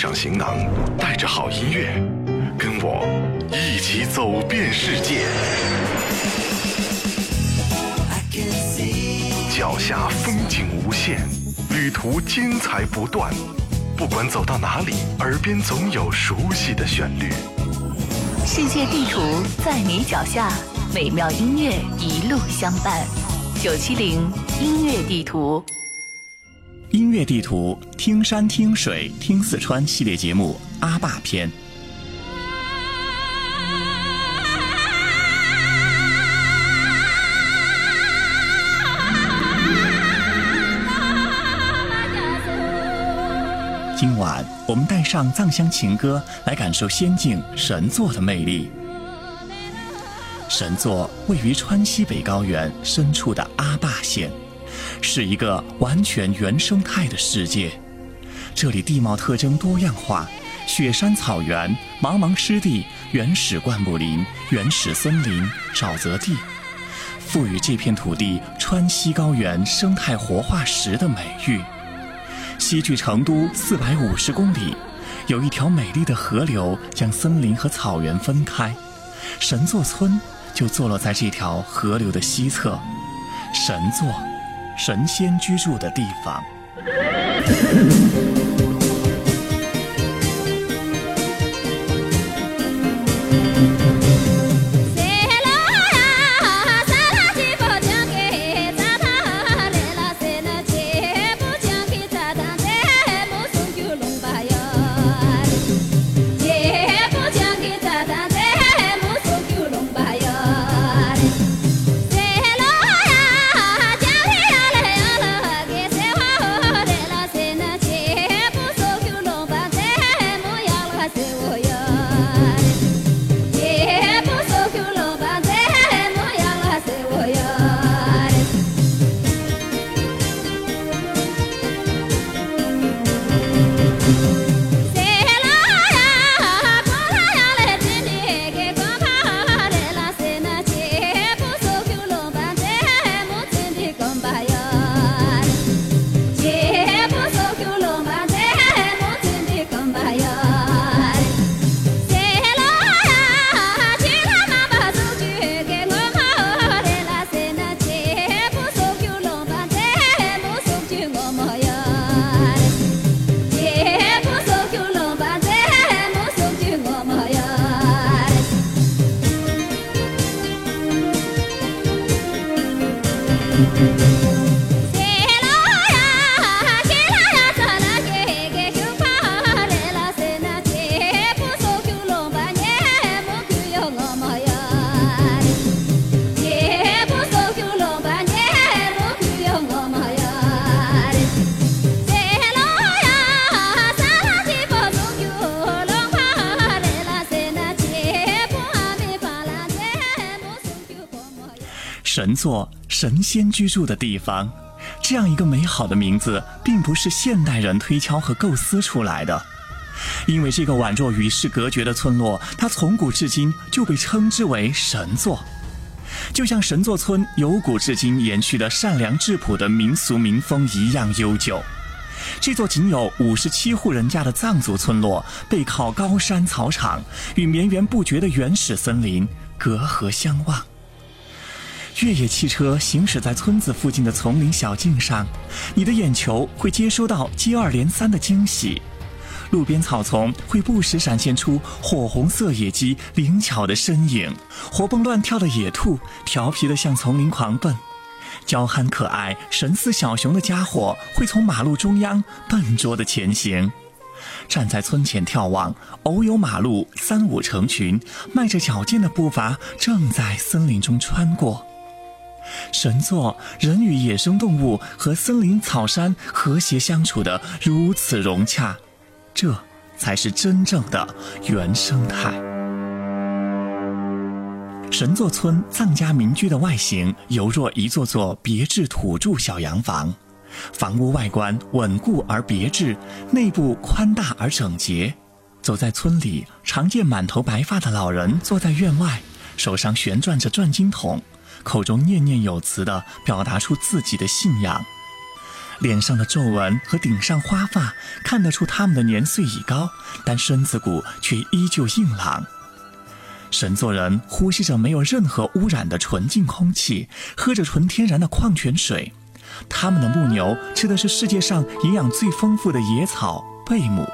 上行囊，带着好音乐，跟我一起走遍世界。脚下风景无限，旅途精彩不断。不管走到哪里，耳边总有熟悉的旋律。世界地图在你脚下，美妙音乐一路相伴。九七零音乐地图，音乐地图，听山听水听四川系列节目《阿坝篇》。今晚我们带上藏乡情歌，来感受仙境神作的魅力。神作位于川西北高原深处的阿坝县，是一个完全原生态的世界。这里地貌特征多样化，雪山草原、茫茫湿地、原始灌木林、原始森林、沼泽地，赋予这片土地“川西高原生态活化石”的美誉。西距成都四百五十公里，有一条美丽的河流将森林和草原分开，神作村就坐落在这条河流的西侧。神作，神仙居住的地方。神作神仙居住的地方，这样一个美好的名字，并不是现代人推敲和构思出来的。因为这个宛若与世隔绝的村落，它从古至今就被称之为神作，就像神作村由古至今延续的善良质朴的民俗民风一样悠久。这座仅有五十七户人家的藏族村落，背靠高山草场，与绵延不绝的原始森林隔河相望。越野汽车行驶在村子附近的丛林小径上，你的眼球会接收到接二连三的惊喜。路边草丛会不时闪现出火红色野鸡灵巧的身影，活蹦乱跳的野兔调皮地向丛林狂奔，娇憨可爱、神似小熊的家伙会从马路中央笨拙地前行。站在村前眺望，偶有马路三五成群，迈着矫健的步伐正在森林中穿过。神作人与野生动物和森林草山和谐相处的如此融洽，这才是真正的原生态。神作村藏家民居的外形犹若一座座别致土著小洋房，房屋外观稳固而别致，内部宽大而整洁。走在村里，常见满头白发的老人坐在院外，手上旋转着转经筒。口中念念有词地表达出自己的信仰。脸上的皱纹和顶上花发看得出他们的年岁已高，但身子骨却依旧硬朗。神作人呼吸着没有任何污染的纯净空气，喝着纯天然的矿泉水。他们的牧牛吃的是世界上营养最丰富的野草贝母。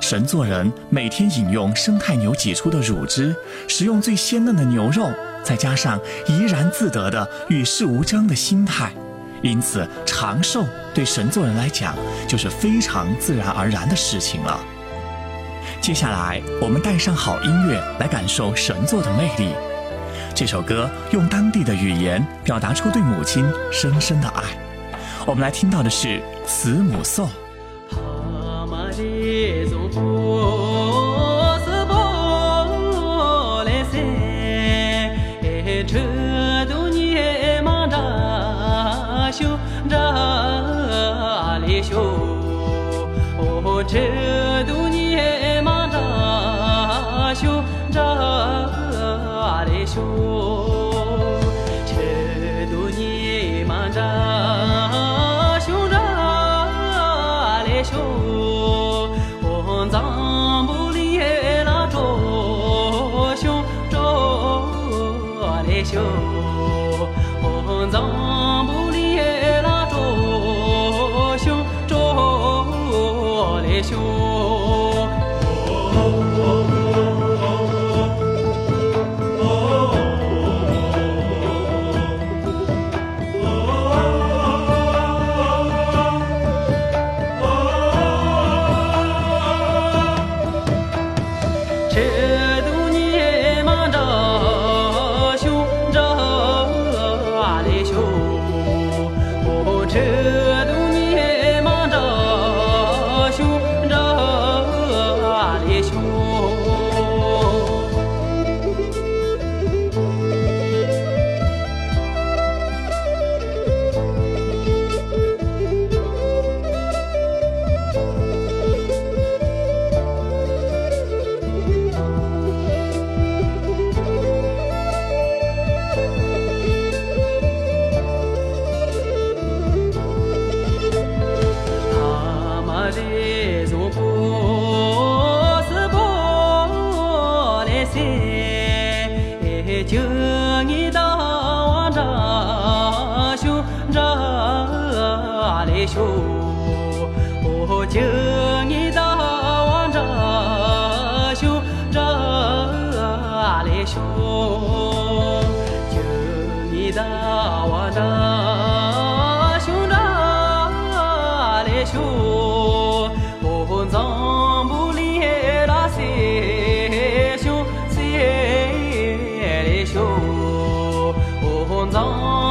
神作人每天饮用生态牛挤出的乳汁，食用最鲜嫩的牛肉，再加上怡然自得的与世无争的心态，因此长寿对神作人来讲就是非常自然而然的事情了。接下来，我们带上好音乐来感受神作的魅力。这首歌用当地的语言表达出对母亲深深的爱。我们来听到的是《慈母颂》。C'est un. 兄。哦哦，那。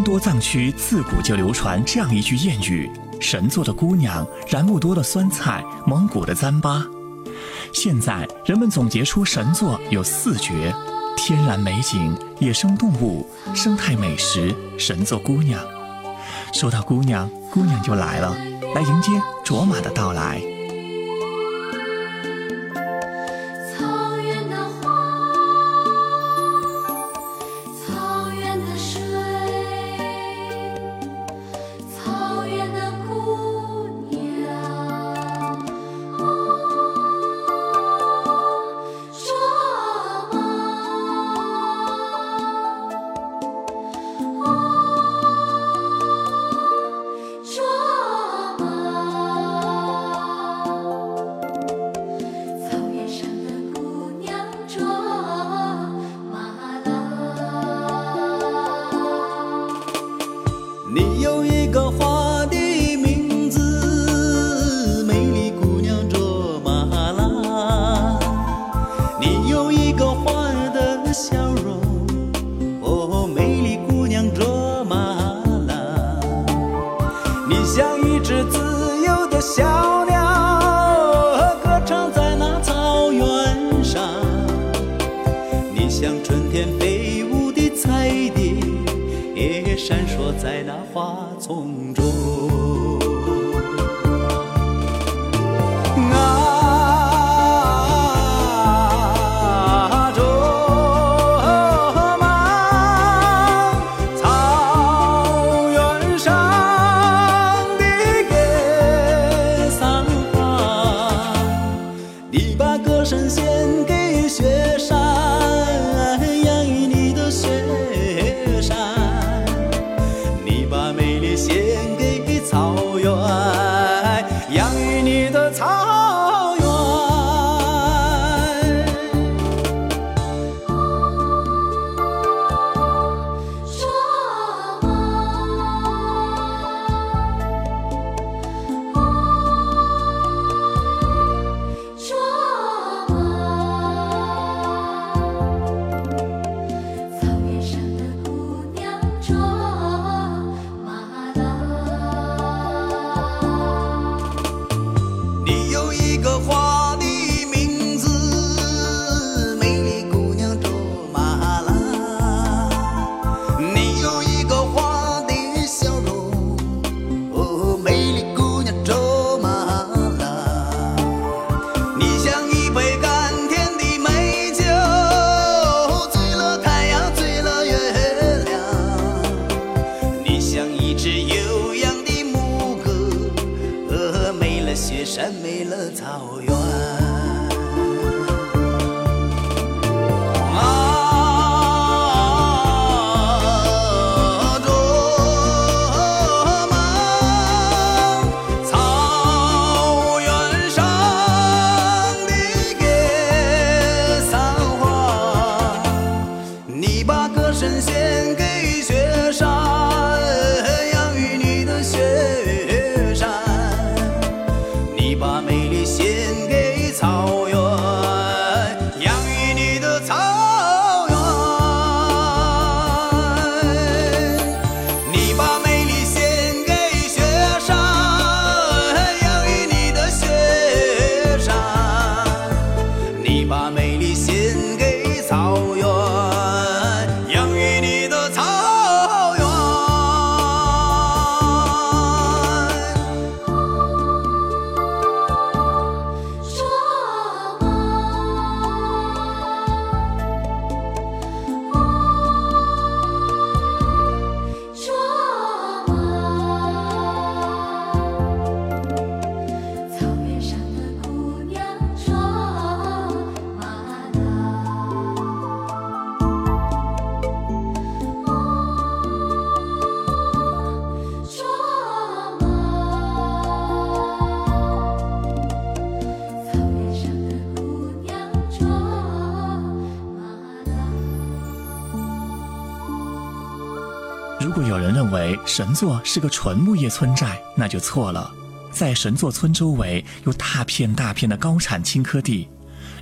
多藏区自古就流传这样一句谚语：“神作的姑娘，然木多的酸菜，蒙古的糌粑。”现在人们总结出神作有四绝：天然美景、野生动物、生态美食、神作姑娘。说到姑娘，姑娘就来了，来迎接卓玛的到来。也闪烁在那花丛中。没了草原。如果有人认为神作是个纯木业村寨，那就错了。在神作村周围有大片大片的高产青稞地，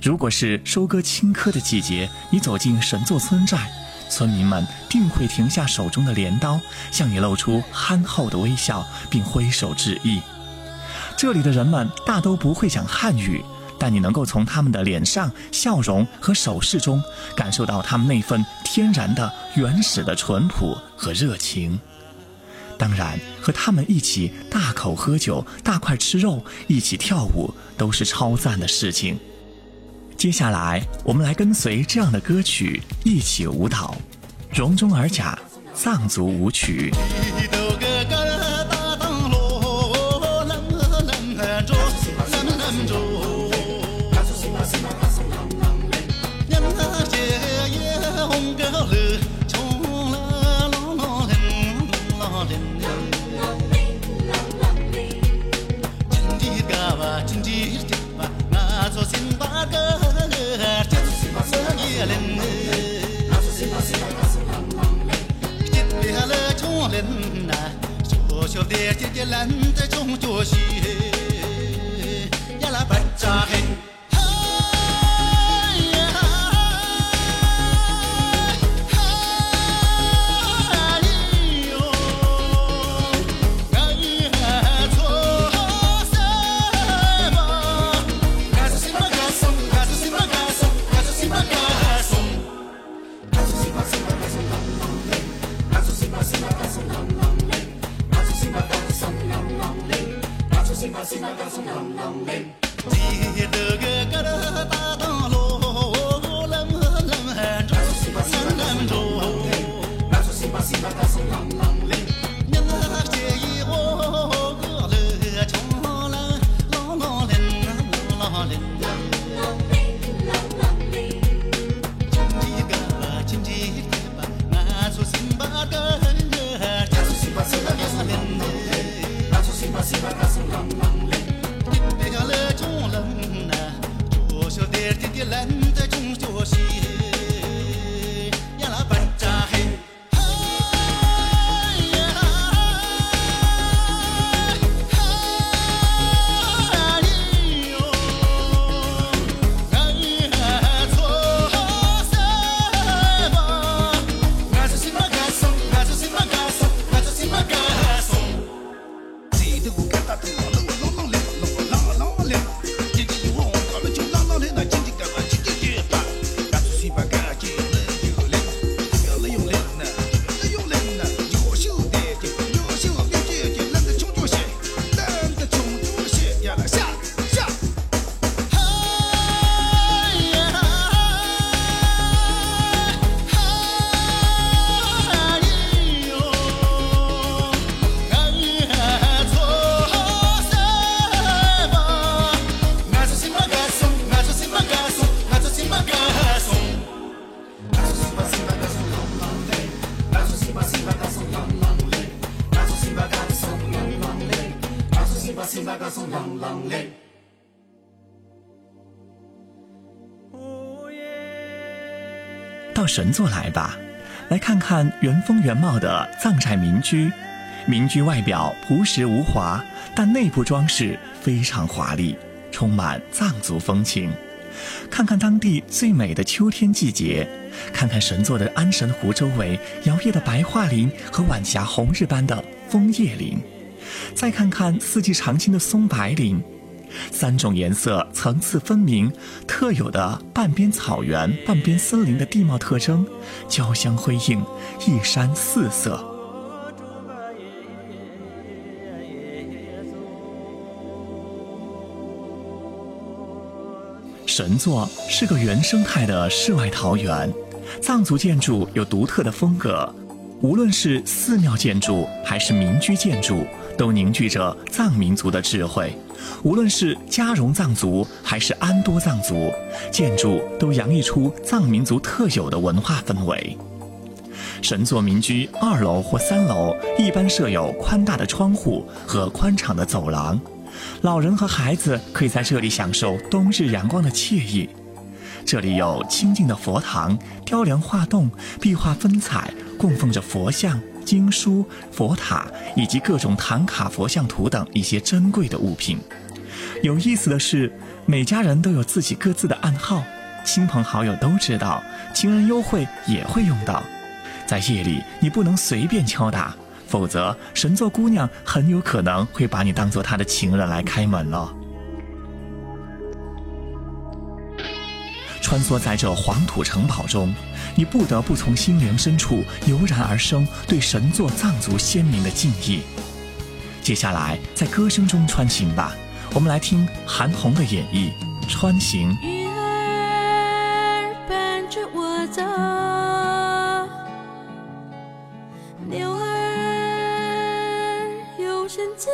如果是收割青稞的季节，你走进神作村寨，村民们定会停下手中的镰刀，向你露出憨厚的微笑，并挥手致意。这里的人们大都不会讲汉语，但你能够从他们的脸上笑容和手势中感受到他们那份天然的、原始的淳朴和热情。当然，和他们一起大口喝酒、大块吃肉、一起跳舞，都是超赞的事情。接下来，我们来跟随这样的歌曲一起舞蹈，《容中尔甲》藏族舞曲。吧，来看看原风原貌的藏寨民居。民居外表朴实无华，但内部装饰非常华丽，充满藏族风情。看看当地最美的秋天季节，看看神座的安神湖周围摇曳的白桦林和晚霞红日般的枫叶林，再看看四季常青的松柏林。三种颜色层次分明，特有的半边草原、半边森林的地貌特征，交相辉映，一山四色。神作是个原生态的世外桃源，藏族建筑有独特的风格，无论是寺庙建筑还是民居建筑，都凝聚着藏民族的智慧。无论是加绒藏族还是安多藏族，建筑都洋溢出藏民族特有的文化氛围。神座民居二楼或三楼一般设有宽大的窗户和宽敞的走廊，老人和孩子可以在这里享受冬日阳光的惬意。这里有清静的佛堂、雕梁画栋、壁画分彩，供奉着佛像、经书、佛塔以及各种唐卡佛像图等一些珍贵的物品。有意思的是，每家人都有自己各自的暗号，亲朋好友都知道，情人幽会也会用到。在夜里，你不能随便敲打，否则神座姑娘很有可能会把你当做她的情人来开门了。穿梭在这黄土城堡中，你不得不从心灵深处油然而生对神作藏族先民的敬意。接下来，在歌声中穿行吧，我们来听韩红的演绎《穿行》。鱼儿伴着我走，牛儿有身自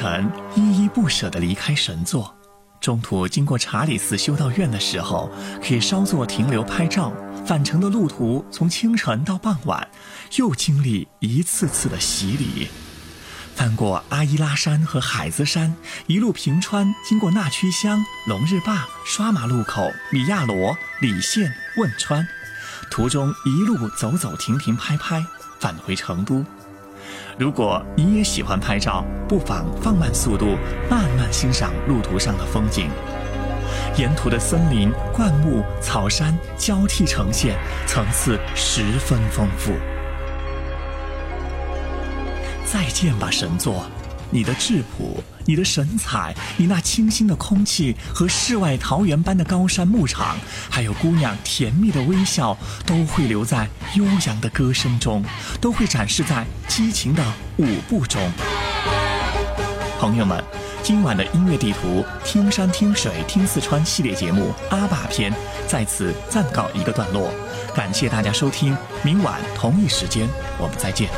晨，依依不舍地离开神座，中途经过查理斯修道院的时候，可以稍作停留拍照。返程的路途从清晨到傍晚，又经历一次次的洗礼。翻过阿依拉山和海子山，一路平川，经过纳曲乡、龙日坝、刷马路口、米亚罗、理县、汶川，途中一路走走停停拍拍，返回成都。如果你也喜欢拍照，不妨放慢速度，慢慢欣赏路途上的风景。沿途的森林、灌木、草山交替呈现，层次十分丰富。再见吧，神作！你的质朴，你的神采，你那清新的空气和世外桃源般的高山牧场，还有姑娘甜蜜的微笑，都会留在悠扬的歌声中，都会展示在激情的舞步中。朋友们，今晚的音乐地图“听山听水听四川”系列节目阿坝篇在此暂告一个段落，感谢大家收听，明晚同一时间我们再见。